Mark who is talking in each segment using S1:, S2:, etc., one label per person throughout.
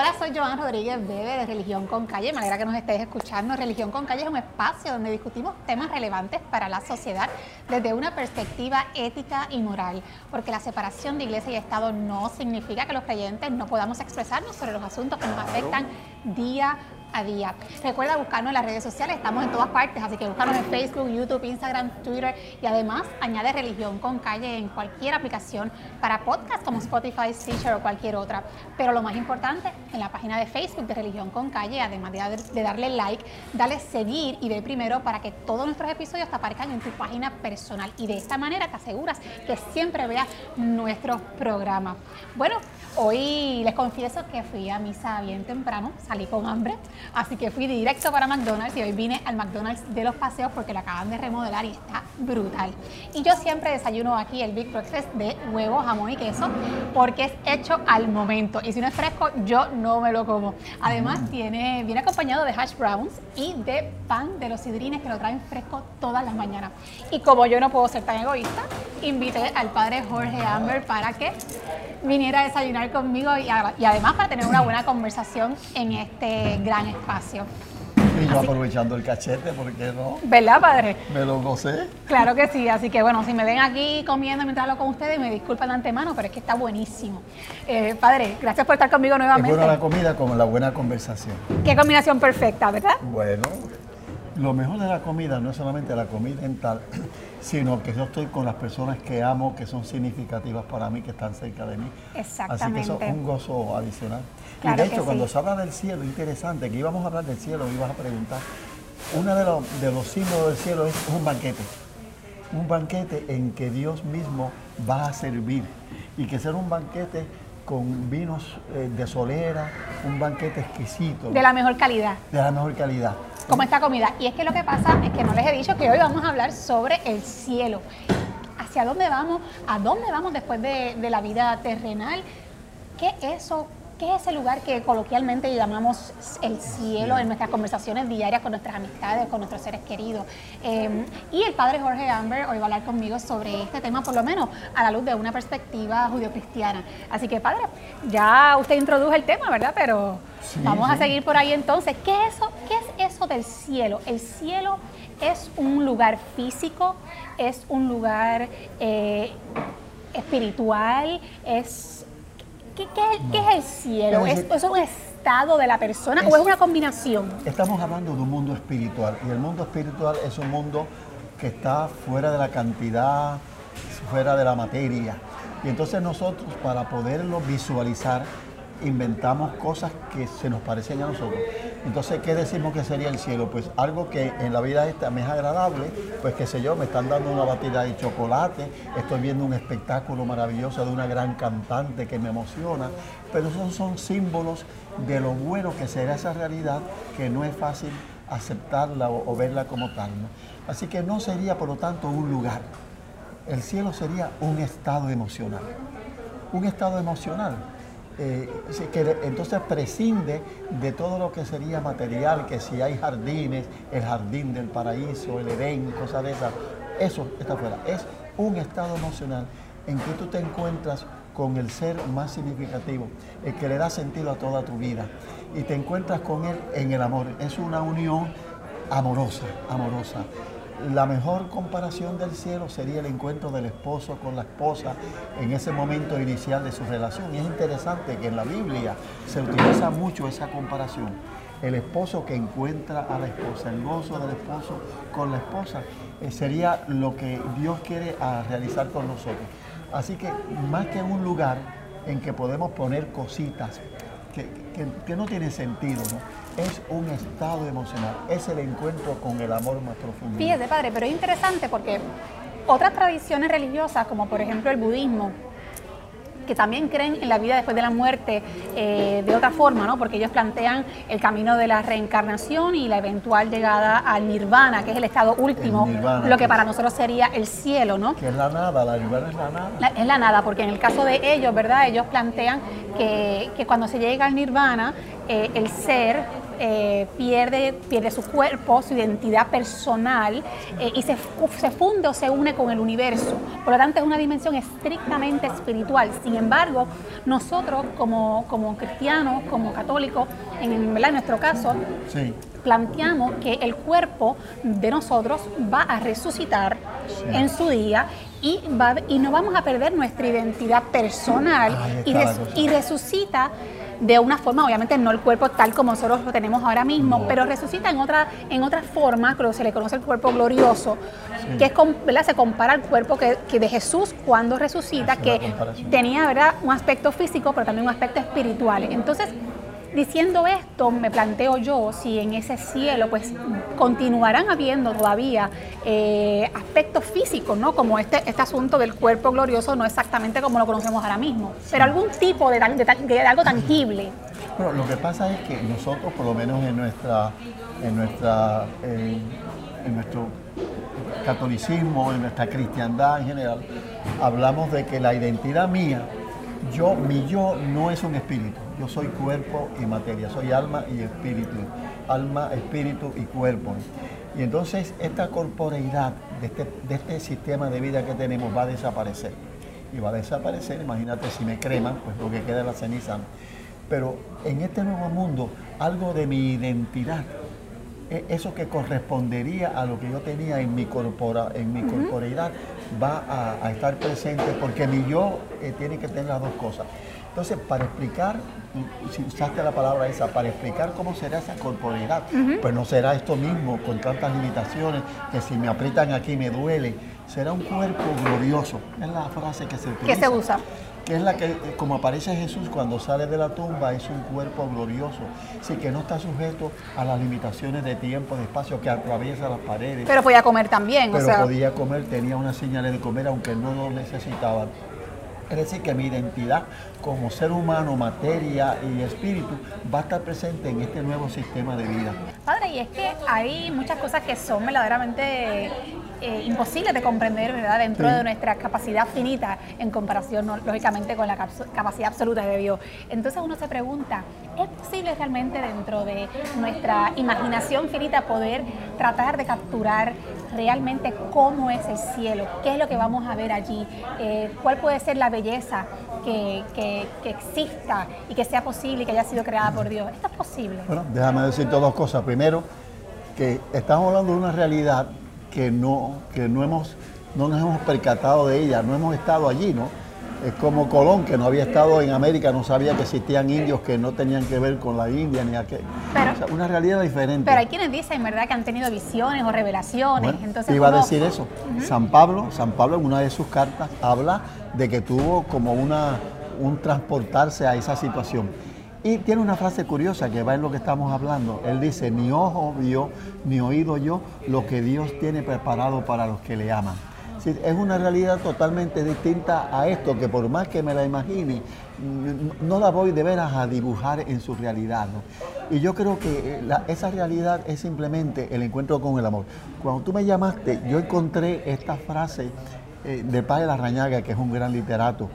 S1: Hola, soy Joan Rodríguez Bebe de Religión con Calle. Me alegra que nos estés escuchando. Religión con Calle es un espacio donde discutimos temas relevantes para la sociedad desde una perspectiva ética y moral, porque la separación de iglesia y Estado no significa que los creyentes no podamos expresarnos sobre los asuntos que nos afectan día a día. Recuerda buscarnos en las redes sociales, estamos en todas partes, así que búscanos en Facebook, YouTube, Instagram, Twitter y además añade Religión con Calle en cualquier aplicación para podcast como Spotify, Stitcher o cualquier otra. Pero lo más importante, en la página de Facebook de Religión con Calle, además de, darle like, dale seguir y ve primero para que todos nuestros episodios te aparezcan en tu página personal y de esta manera te aseguras que siempre veas nuestros programas. Bueno, hoy les confieso que fui a misa bien temprano, salí con hambre. Así que fui directo para McDonald's y hoy vine al McDonald's de los paseos porque lo acaban de remodelar y está brutal. Y yo siempre desayuno aquí el Big Breakfast de huevo, jamón y queso porque es hecho al momento. Y si no es fresco, yo no me lo como. Además, tiene, viene acompañado de hash browns y de pan de los sidrines que lo traen fresco todas las mañanas. Y como yo no puedo ser tan egoísta, invité al padre Jorge Amber para que viniera a desayunar conmigo y, además para tener una buena conversación en este gran espacio.
S2: Y yo aprovechando el cachete, ¿por qué no?
S1: ¿Verdad, padre?
S2: Me lo gocé.
S1: Claro que sí, así que bueno, si me ven aquí comiendo mientras hablo con ustedes, me disculpan de antemano, pero es que está buenísimo. Eh, padre, gracias por estar conmigo nuevamente.
S2: Es buena la comida con la buena conversación.
S1: Qué combinación perfecta, ¿verdad?
S2: Bueno, lo mejor de la comida no es solamente la comida en tal, sino que yo estoy con las personas que amo, que son significativas para mí, que están cerca de mí.
S1: Exactamente.
S2: Así que eso es un gozo adicional. y de hecho, cuando se habla del cielo, interesante, que íbamos a hablar del cielo, ibas a preguntar, uno de, los, de los símbolos del cielo es un banquete. Un banquete en que Dios mismo va a servir. Y que será un banquete con vinos eh, de solera, un banquete exquisito.
S1: De la mejor calidad.
S2: De la mejor calidad
S1: como esta comida. Y es que lo que pasa es que no les he dicho que hoy vamos a hablar sobre el cielo. ¿Hacia dónde vamos? ¿A dónde vamos después de, la vida terrenal? ¿Qué eso ¿Qué es ese lugar que coloquialmente llamamos el cielo en nuestras conversaciones diarias con nuestras amistades, con nuestros seres queridos? Em, y el padre Jorge Amber hoy va a hablar conmigo sobre este tema, por lo menos a la luz de una perspectiva judio-cristiana. Así que, padre, ya usted introdujo el tema, ¿verdad? Pero vamos a seguir por ahí entonces. ¿Qué es, eso, ¿Qué es eso del cielo? El cielo es un lugar físico, es un lugar eh, espiritual, es ¿Qué, es el cielo? ¿Es, un estado de la persona o es una combinación?
S2: Estamos hablando de un mundo espiritual y el mundo espiritual es un mundo que está fuera de la cantidad, fuera de la materia. Y entonces nosotros para poderlo visualizar inventamos cosas que se nos parecen a nosotros. Entonces, ¿qué decimos que sería el cielo? Pues algo que en la vida esta me es agradable, pues qué sé yo, me están dando una batida de chocolate, estoy viendo un espectáculo maravilloso de una gran cantante que me emociona, pero esos son símbolos de lo bueno que será esa realidad que no es fácil aceptarla o, verla como tal. Así que no sería, por lo tanto, un lugar. El cielo sería un estado emocional. Un estado emocional eh, que entonces prescinde de todo lo que sería material, que si hay jardines, el jardín del paraíso, el Edén, cosas de esas, eso está fuera. Es un estado emocional en que tú te encuentras con el ser más significativo, el que le da sentido a toda tu vida, y te encuentras con él en el amor. Es una unión amorosa, amorosa. La mejor comparación del cielo sería el encuentro del esposo con la esposa en ese momento inicial de su relación. Y es interesante que en la Biblia se utiliza mucho esa comparación. El esposo que encuentra a la esposa, el gozo del esposo con la esposa, eh, sería lo que Dios quiere ah, realizar con nosotros. Así que más que un lugar en que podemos poner cositas que, que no tienen sentido, ¿no? Es un estado emocional, es el encuentro con el amor más profundo.
S1: Fíjese, padre, pero es interesante porque otras tradiciones religiosas, como por ejemplo el budismo, que también creen en la vida después de la muerte eh, de otra forma, ¿no? Porque ellos plantean el camino de la reencarnación y la eventual llegada al nirvana, que es el estado último, lo que para nosotros sería el cielo, ¿no?
S2: Que es la nada, la nirvana es la nada.
S1: es la nada, porque en el caso de ellos, ¿verdad? Ellos plantean que, que cuando se llega al nirvana, eh, el ser eh, pierde, pierde su cuerpo, su identidad personal eh, y se, se funde o se une con el universo. Por lo tanto, es una dimensión estrictamente espiritual. Sin embargo, nosotros como, como cristianos, como católicos, en, en nuestro caso, planteamos que el cuerpo de nosotros va a resucitar en su día y, va, y no vamos a perder nuestra identidad personal y, y, resucita de una forma, obviamente no el cuerpo tal como nosotros lo tenemos ahora mismo, pero resucita en otra, en otra forma, que se le conoce el cuerpo glorioso, que es, ¿verdad? se compara al cuerpo que, que de Jesús cuando resucita, que tenía ¿verdad? un aspecto físico, pero también un aspecto espiritual. Entonces, Diciendo esto, me planteo yo si en ese cielo pues continuarán habiendo todavía eh, aspectos físicos, ¿no? Como este, este asunto del cuerpo glorioso, no exactamente como lo conocemos ahora mismo, pero algún tipo de, algo tangible.
S2: Bueno, lo que pasa es que nosotros, por lo menos en nuestra, en nuestra, en nuestro catolicismo, en nuestra cristiandad en general, hablamos de que la identidad mía yo, mi yo no es un espíritu, yo soy cuerpo y materia, soy alma y espíritu, alma, espíritu y cuerpo. Y entonces esta corporeidad de este, de este sistema de vida que tenemos va a desaparecer. Y va a desaparecer, imagínate si me creman, pues lo que queda es la ceniza. Pero en este nuevo mundo, algo de mi identidad e, eso que correspondería a lo que yo tenía en mi, corpora, en mi corporeidad va a, estar presente porque mi yo eh, tiene que tener las dos cosas. Entonces, para explicar, si usaste la palabra esa, para explicar cómo será esa corporeidad, pues no será esto mismo, con tantas limitaciones, que si me aprietan aquí me duele, será un cuerpo glorioso. Es la frase que se utiliza.
S1: Que se usa
S2: que es la que, como aparece Jesús cuando sale de la tumba, es un cuerpo glorioso, sí, que no está sujeto a las limitaciones de tiempo, de espacio, que atraviesa las paredes.
S1: Pero podía comer también,
S2: Pero podía comer, tenía unas señales de comer, aunque no lo necesitaba. Es decir, que mi identidad como ser humano, materia y espíritu va a estar presente en este nuevo sistema de vida.
S1: Padre, y es que hay muchas cosas que son verdaderamente eh, imposible de comprender ¿verdad? dentro de nuestra capacidad finita en comparación, lógicamente, con la capacidad absoluta de Dios. Entonces uno se pregunta, ¿es posible realmente dentro de nuestra imaginación finita poder tratar de capturar realmente cómo es el cielo? ¿Qué es lo que vamos a ver allí? Eh, ¿Cuál puede ser la belleza que, que, que, exista y que sea posible y que haya sido creada por Dios? ¿Esto es posible?
S2: Bueno, déjame decirte dos cosas. Primero, que estamos hablando de una realidad que no, que no, hemos, no nos hemos percatado de ella, no hemos estado allí, ¿no? Es como Colón, que no había estado en América, no sabía que existían indios que no tenían que ver con la India ni aquel. una realidad diferente.
S1: Pero hay quienes dicen, ¿verdad?, que han tenido visiones o revelaciones. Entonces,
S2: iba a decir eso. San Pablo, San Pablo en una de sus cartas habla de que tuvo como una, un transportarse a esa situación. Y tiene una frase curiosa que va en lo que estamos hablando. Él dice, ni ojo vio, ni oído yo lo que Dios tiene preparado para los que le aman. Es una realidad totalmente distinta a esto, que por más que me la imagine, no la voy de veras a dibujar en su realidad. Y yo creo que eh, esa realidad es simplemente el encuentro con el amor. Cuando tú me llamaste, yo encontré esta frase eh, de Padre Larrañaga, que es un gran literato.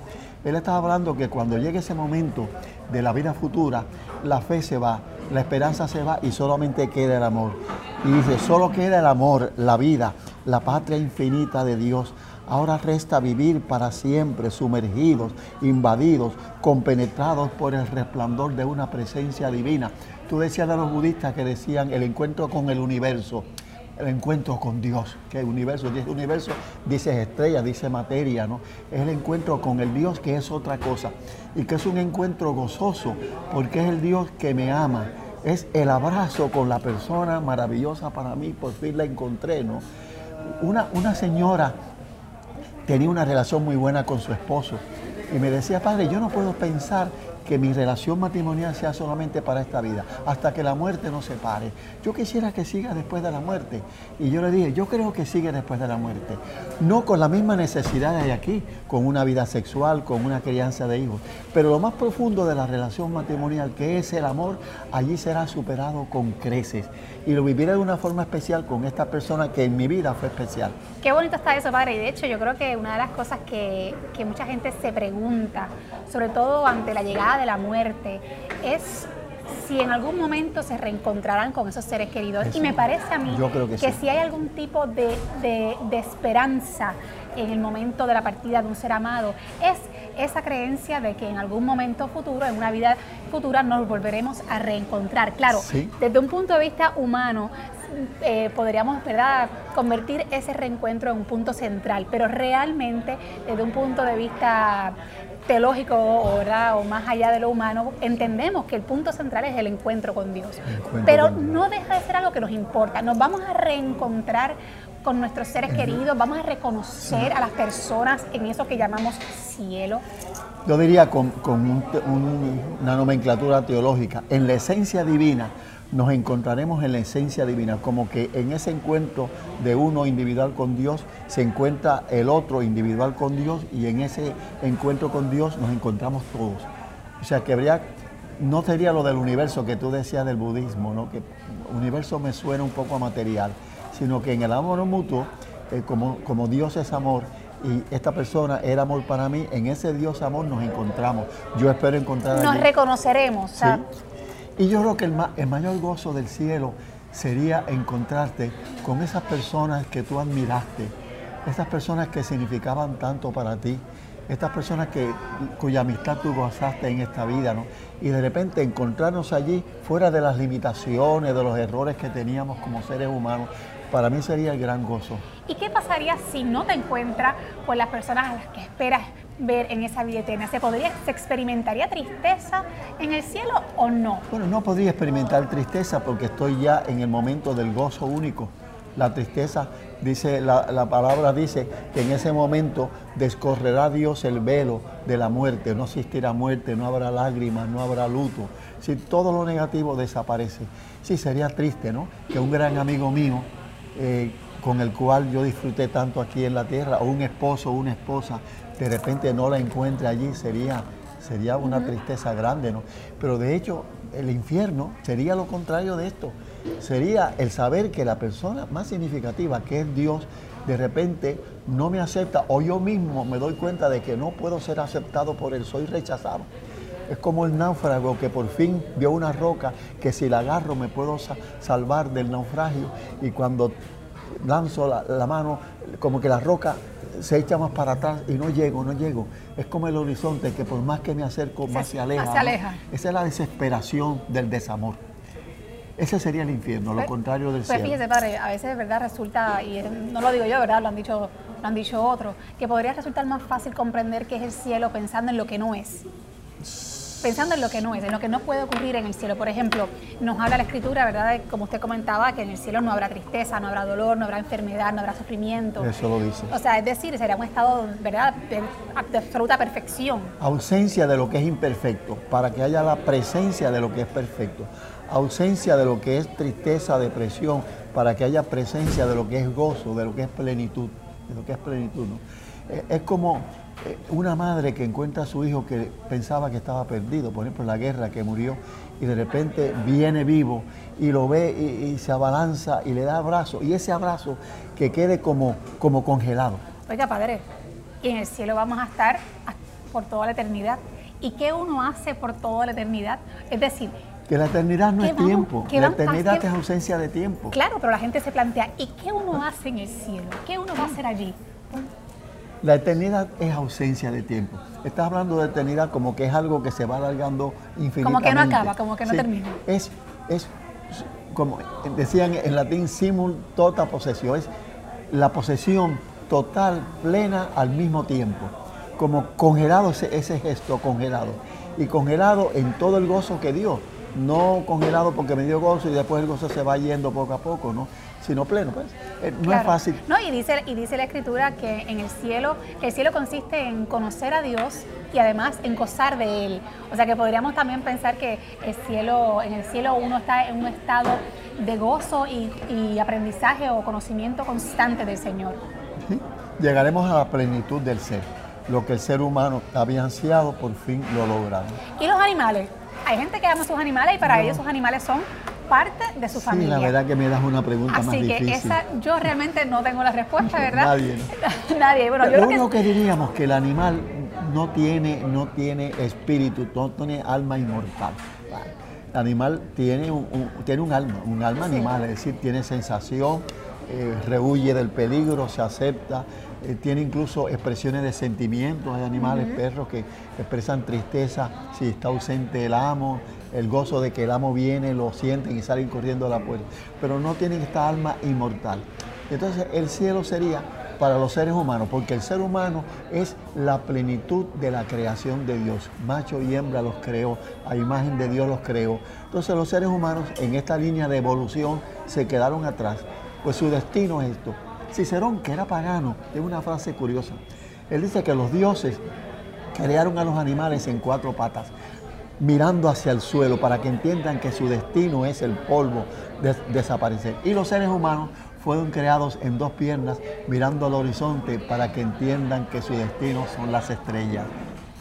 S2: Él estaba hablando que cuando llegue ese momento de la vida futura, la fe se va, la esperanza se va y solamente queda el amor. Y dice, solo queda el amor, la vida, la patria infinita de Dios. Ahora resta vivir para siempre sumergidos, invadidos, compenetrados por el resplandor de una presencia divina. Tú decías de los budistas que decían el encuentro con el universo el encuentro con Dios, que el universo, el universo dice estrella, dice materia, ¿no? Es el encuentro con el Dios que es otra cosa y que es un encuentro gozoso porque es el Dios que me ama. Es el abrazo con la persona maravillosa para mí, por fin la encontré, ¿no? Una, una señora tenía una relación muy buena con su esposo y me decía, padre, yo no puedo pensar que mi relación matrimonial sea solamente para esta vida, hasta que la muerte nos separe. Yo quisiera que siga después de la muerte. Y yo le dije, yo creo que sigue después de la muerte. No con la misma necesidad de aquí, con una vida sexual, con una crianza de hijos. Pero lo más profundo de la relación matrimonial, que es el amor, allí será superado con creces. Y lo viviré de una forma especial con esta persona que en mi vida fue especial.
S1: Qué bonito está eso, padre. Y de hecho, yo creo que una de las cosas que, que mucha gente se pregunta, sobre todo ante la llegada de la muerte, es si en algún momento se reencontrarán con esos seres queridos. y me parece a mí que, si hay algún tipo de, de esperanza en el momento de la partida de un ser amado, es esa creencia de que en algún momento futuro, en una vida futura, nos volveremos a reencontrar. Claro, desde un punto de vista humano, eh, podríamos ¿verdad? convertir ese reencuentro en un punto central, pero realmente desde un punto de vista teológico o, ¿verdad? o más allá de lo humano, entendemos que el punto central es el encuentro con Dios. pero no deja de ser algo que nos importa. Nos vamos a reencontrar con nuestros seres queridos, vamos a reconocer a las personas en eso que llamamos cielo.
S2: Yo diría con, una nomenclatura teológica, en la esencia divina nos encontraremos en la esencia divina, como que en ese encuentro de uno individual con Dios se encuentra el otro individual con Dios y en ese encuentro con Dios nos encontramos todos. O sea que habría, no sería lo del universo que tú decías del budismo, ¿no? que universo me suena un poco a material sino que en el amor mutuo, eh, como, como Dios es amor, y esta persona era amor para mí, en ese Dios amor nos encontramos. Yo espero encontrar...
S1: Nos reconoceremos. ¿sí?
S2: Y yo creo que el, el, mayor gozo del cielo sería encontrarte con esas personas que tú admiraste, esas personas que significaban tanto para ti, estas personas que, cuya amistad tú gozaste en esta vida, ¿no? Y de repente encontrarnos allí fuera de las limitaciones, de los errores que teníamos como seres humanos, para mí sería el gran gozo.
S1: ¿Y qué pasaría si no te encuentras con las personas a las que esperas ver en esa vida eterna? ¿Se, podría, ¿Se experimentaría tristeza en el cielo o no?
S2: Bueno, no podría experimentar tristeza porque estoy ya en el momento del gozo único. La tristeza, dice, la, la palabra dice que en ese momento descorrerá Dios el velo de la muerte. No existirá muerte, no habrá lágrimas, no habrá luto. Si todo lo negativo desaparece. Sí, sería triste, ¿no? Que un gran amigo mío eh, con el cual yo disfruté tanto aquí en la tierra, o un esposo o una esposa, de repente no la encuentre allí, sería, sería una tristeza grande, ¿no? Pero de hecho, el infierno sería lo contrario de esto. Sería el saber que la persona más significativa, que es Dios, de repente no me acepta, o yo mismo me doy cuenta de que no puedo ser aceptado por Él, soy rechazado. Es como el náufrago que por fin vio una roca que si la agarro me puedo salvar del naufragio y cuando lanzo la, mano como que la roca se echa más para atrás y no llego, no llego. Es como el horizonte que por más que me acerco más se, aleja. Esa es la desesperación del desamor. Ese sería el infierno, lo pues, contrario del
S1: pues
S2: cielo.
S1: Fíjese, padre, a veces de verdad resulta, y no lo digo yo, ¿verdad? Lo han dicho, lo han dicho otros, que podría resultar más fácil comprender qué es el cielo pensando en lo que no es pensando en lo que no es, en lo que no puede ocurrir en el cielo. Por ejemplo, nos habla la escritura, ¿verdad? Como usted comentaba, que en el cielo no habrá tristeza, no habrá dolor, no habrá enfermedad, no habrá sufrimiento.
S2: Eso lo dice.
S1: O sea, es decir, será un estado, ¿verdad?, de, absoluta perfección.
S2: Ausencia de lo que es imperfecto, para que haya la presencia de lo que es perfecto. Ausencia de lo que es tristeza, depresión, para que haya presencia de lo que es gozo, de lo que es plenitud, de lo que es plenitud. ¿no? Es como eh, una madre que encuentra a su hijo que pensaba que estaba perdido, por ejemplo, la guerra que murió, y de repente viene vivo y lo ve y, se abalanza y le da abrazo, y ese abrazo que quede como, como congelado.
S1: Oiga, padre, en el cielo vamos a estar por toda la eternidad. ¿Y qué uno hace por toda la eternidad? Es decir,
S2: que la eternidad no es tiempo, la eternidad es ausencia de tiempo.
S1: Claro, pero la gente se plantea, ¿y qué uno hace en el cielo? ¿Qué uno va a hacer allí?
S2: La eternidad es ausencia de tiempo. Estás hablando de eternidad como que es algo que se va alargando infinitamente.
S1: Como que no acaba, como que no termina.
S2: Es, es, como decían en latín, simul tota posesión. Es la posesión total, plena al mismo tiempo. Como congelado ese, ese gesto, congelado. Y congelado en todo el gozo que dio. No congelado porque me dio gozo y después el gozo se va yendo poco a poco, ¿no? sino pleno. Pues. Eh, no es fácil.
S1: No, y dice, y dice la escritura que en el cielo, el cielo consiste en conocer a Dios y además en gozar de Él. O sea que podríamos también pensar que el cielo, en el cielo uno está en un estado de gozo y, aprendizaje o conocimiento constante del Señor.
S2: Llegaremos a la plenitud del ser. Lo que el ser humano había ansiado, por fin lo lograron.
S1: ¿Y los animales? Hay gente que ama sus animales y para ellos sus animales son parte de su familia.
S2: Sí, la verdad que me das una pregunta
S1: Así
S2: más
S1: difícil.
S2: Así que esa,
S1: yo realmente no tengo la respuesta, ¿verdad?
S2: Nadie.
S1: Nadie. Bueno,
S2: yo Lo único que... diríamos que el animal no tiene, no tiene espíritu, no tiene alma inmortal. animal tiene un, tiene un alma, un alma animal, es decir, tiene sensación, eh, rehuye del peligro, se acepta, eh, tiene incluso expresiones de sentimientos. Hay animales, perros que expresan tristeza si está ausente el amo, el gozo de que el amo viene, lo sienten y salen corriendo a la puerta. Pero no tienen esta alma inmortal. Entonces el cielo sería para los seres humanos, porque el ser humano es la plenitud de la creación de Dios. Macho y hembra los creó, a imagen de Dios los creó. Entonces los seres humanos en esta línea de evolución se quedaron atrás, pues su destino es esto. Cicerón, que era pagano, tiene una frase curiosa. Él dice que los dioses crearon a los animales en cuatro patas, mirando hacia el suelo para que entiendan que su destino es el polvo de desaparecer. Y los seres humanos fueron creados en dos piernas mirando al horizonte para que entiendan que su destino son las estrellas.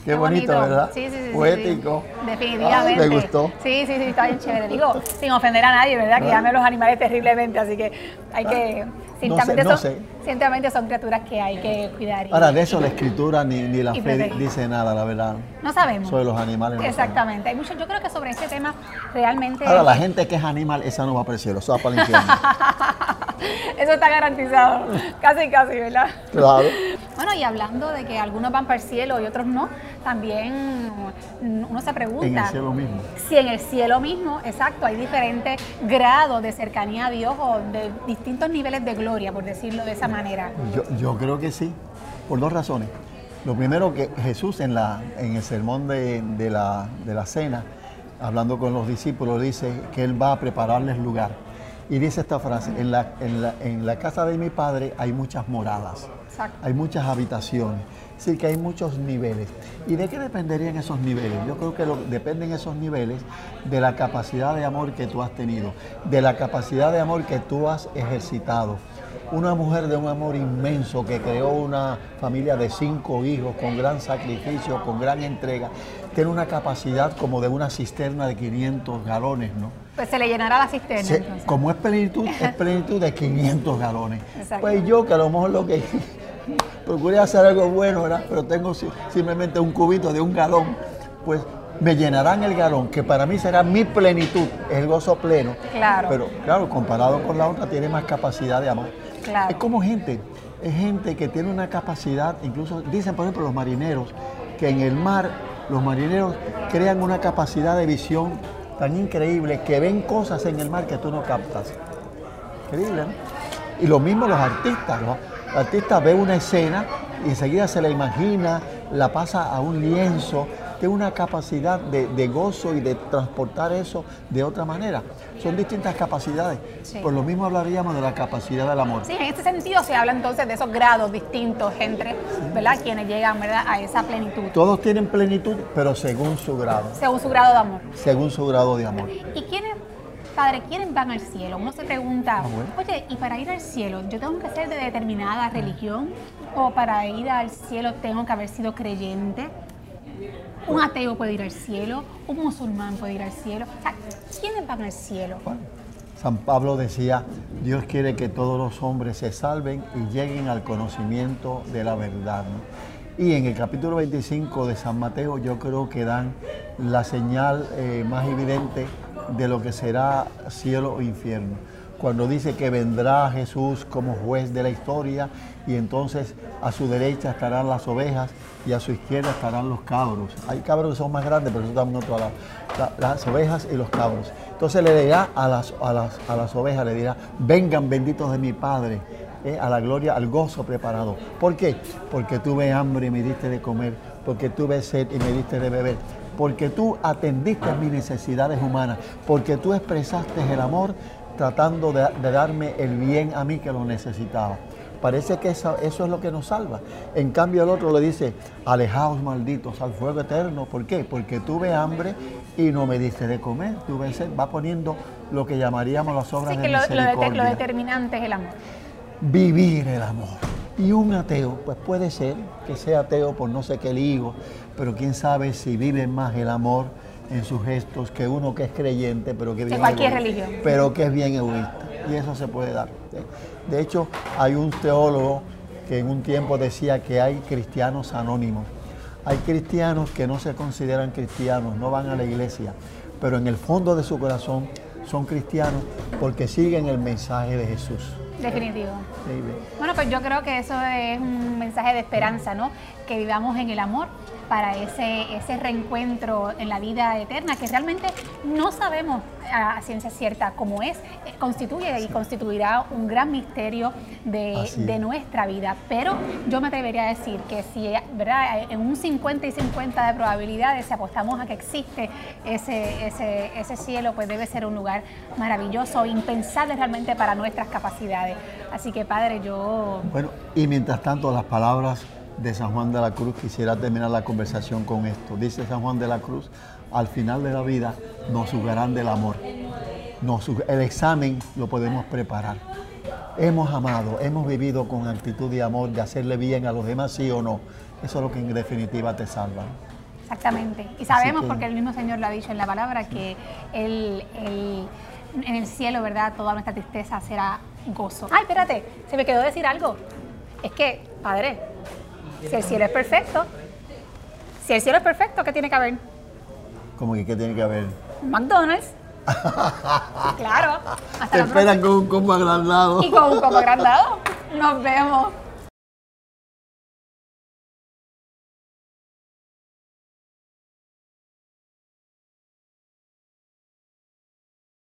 S2: Qué, bonito, ¿verdad?
S1: Sí, sí, sí.
S2: Poético.
S1: Definitivamente.
S2: me gustó.
S1: Sí, sí, sí, está bien chévere. Digo, sin ofender a nadie, ¿verdad? Que llame a los animales terriblemente, así que hay que Ciertamente, no sé, son, son criaturas que hay que cuidar.
S2: Ahora, de eso la escritura ni, ni la fe dice nada, la verdad.
S1: No sabemos.
S2: Sobre los animales.
S1: Exactamente. Hay mucho, yo creo que sobre este tema realmente...
S2: Ahora, la gente que es animal, esa no va para el cielo, eso va para el infierno.
S1: eso está garantizado. Casi, casi, ¿verdad?
S2: Claro.
S1: Bueno, y hablando de que algunos van para el cielo y otros no, también uno se pregunta...
S2: En el cielo mismo.
S1: Si en el cielo mismo, exacto, hay diferentes grados de cercanía a Dios o de distintos niveles de gloria, por decirlo de esa manera.
S2: Yo, creo que sí, por dos razones. Lo primero que Jesús en, la, en el sermón de, la, cena, hablando con los discípulos, dice que Él va a prepararles lugar. Y dice esta frase, en la, en la, casa de mi Padre hay muchas moradas, hay muchas habitaciones. Sí, que hay muchos niveles. ¿Y de qué dependerían esos niveles? Yo creo que lo, dependen esos niveles de la capacidad de amor que tú has tenido, de la capacidad de amor que tú has ejercitado. Una mujer de un amor inmenso que creó una familia de cinco hijos con gran sacrificio, con gran entrega, tiene una capacidad como de una cisterna de 500 galones, ¿no?
S1: Pues se le llenará la cisterna.
S2: como es plenitud, es plenitud de 500 galones. Pues yo que a lo mejor lo que procuré hacer algo bueno, ¿verdad? Pero tengo simplemente un cubito de un galón, pues me llenarán el galón, que para mí será mi plenitud, el gozo pleno.
S1: Claro.
S2: Pero claro, comparado con la otra, tiene más capacidad de amor.
S1: Claro.
S2: Es como gente, es gente que tiene una capacidad, incluso dicen por ejemplo los marineros, que en el mar los marineros crean una capacidad de visión tan increíble que ven cosas en el mar que tú no captas. Increíble, ¿no? Y lo mismo los artistas, ¿no? El artista ve una escena y enseguida se la imagina, la pasa a un lienzo, tiene una capacidad de, gozo y de transportar eso de otra manera. Son distintas capacidades. Por lo mismo hablaríamos de la capacidad del amor.
S1: Sí, en este sentido se habla entonces de esos grados distintos entre ¿verdad? quienes llegan ¿verdad? a esa plenitud.
S2: Todos tienen plenitud, pero según su grado.
S1: Según su grado de amor.
S2: Según su grado de amor.
S1: ¿Y quiénes Padre, ¿quiénes van al cielo? Uno se pregunta, ah, oye, ¿y para ir al cielo yo tengo que ser de determinada religión? ¿O para ir al cielo tengo que haber sido creyente? Un ateo puede ir al cielo, un musulmán puede ir al cielo. O sea, ¿quiénes van al cielo?
S2: San Pablo decía, Dios quiere que todos los hombres se salven y lleguen al conocimiento de la verdad. Y en el capítulo 25 de San Mateo yo creo que dan la señal eh, más evidente de lo que será cielo o infierno. Cuando dice que vendrá Jesús como juez de la historia y entonces a su derecha estarán las ovejas y a su izquierda estarán los cabros. Hay cabros que son más grandes, pero eso también otro lado. las ovejas y los cabros. Entonces le dirá a las, a las, a las ovejas, le dirá, vengan benditos de mi Padre, eh, a la gloria, al gozo preparado. ¿Por qué? Porque tuve hambre y me diste de comer, porque tuve sed y me diste de beber porque tú atendiste a mis necesidades humanas, porque tú expresaste el amor tratando de, darme el bien a mí que lo necesitaba. Parece que eso, es lo que nos salva. En cambio el otro le dice, alejaos malditos al fuego eterno. ¿Por qué? Porque tuve hambre y no me diste de comer. Tuve sed. Va poniendo lo que llamaríamos las obras de que misericordia.
S1: Lo, lo determinante es el amor.
S2: Vivir el amor. Y un ateo, pues puede ser que sea ateo por no sé qué ligo, pero quién sabe si vive más el amor en sus gestos que uno que es creyente, pero que,
S1: bien cualquier religión.
S2: pero que es bien egoísta. Y eso se puede dar. De hecho, hay un teólogo que en un tiempo decía que hay cristianos anónimos. Hay cristianos que no se consideran cristianos, no van a la iglesia, pero en el fondo de su corazón son cristianos porque siguen el mensaje de Jesús.
S1: Definitivo. Bueno, pues yo creo que eso es un mensaje de esperanza, ¿no? Que vivamos en el amor para ese, ese reencuentro en la vida eterna, que realmente no sabemos a ciencia cierta cómo es, eh, constituye y constituirá un gran misterio de, de nuestra vida. Pero yo me atrevería a decir que si, ¿verdad? En un 50 y 50 de probabilidades, si apostamos a que existe ese, ese, ese cielo, pues debe ser un lugar maravilloso, impensable realmente para nuestras capacidades. Así que, Padre, yo
S2: Bueno, y mientras tanto las palabras de San Juan de la Cruz, quisiera terminar la conversación con esto. Dice San Juan de la Cruz, al final de la vida nos juzgarán del amor. Nos el examen lo podemos preparar. Hemos amado, hemos vivido con actitud de amor, de hacerle bien a los demás, sí o no. Eso es lo que en definitiva te salva.
S1: Exactamente. Y sabemos,
S2: que-
S1: porque el mismo Señor lo ha dicho en la palabra, que él, él- en el cielo, ¿verdad? Toda nuestra tristeza será gozo. Ay, espérate, se me quedó decir algo. Es que, Padre, si el cielo es perfecto, si el cielo es perfecto, ¿qué tiene que haber?
S2: Como que, ¿qué tiene que haber?
S1: McDonald's. claro. Hasta
S2: Te esperan con un combo agrandado.
S1: Y con un poco agrandado. Nos vemos.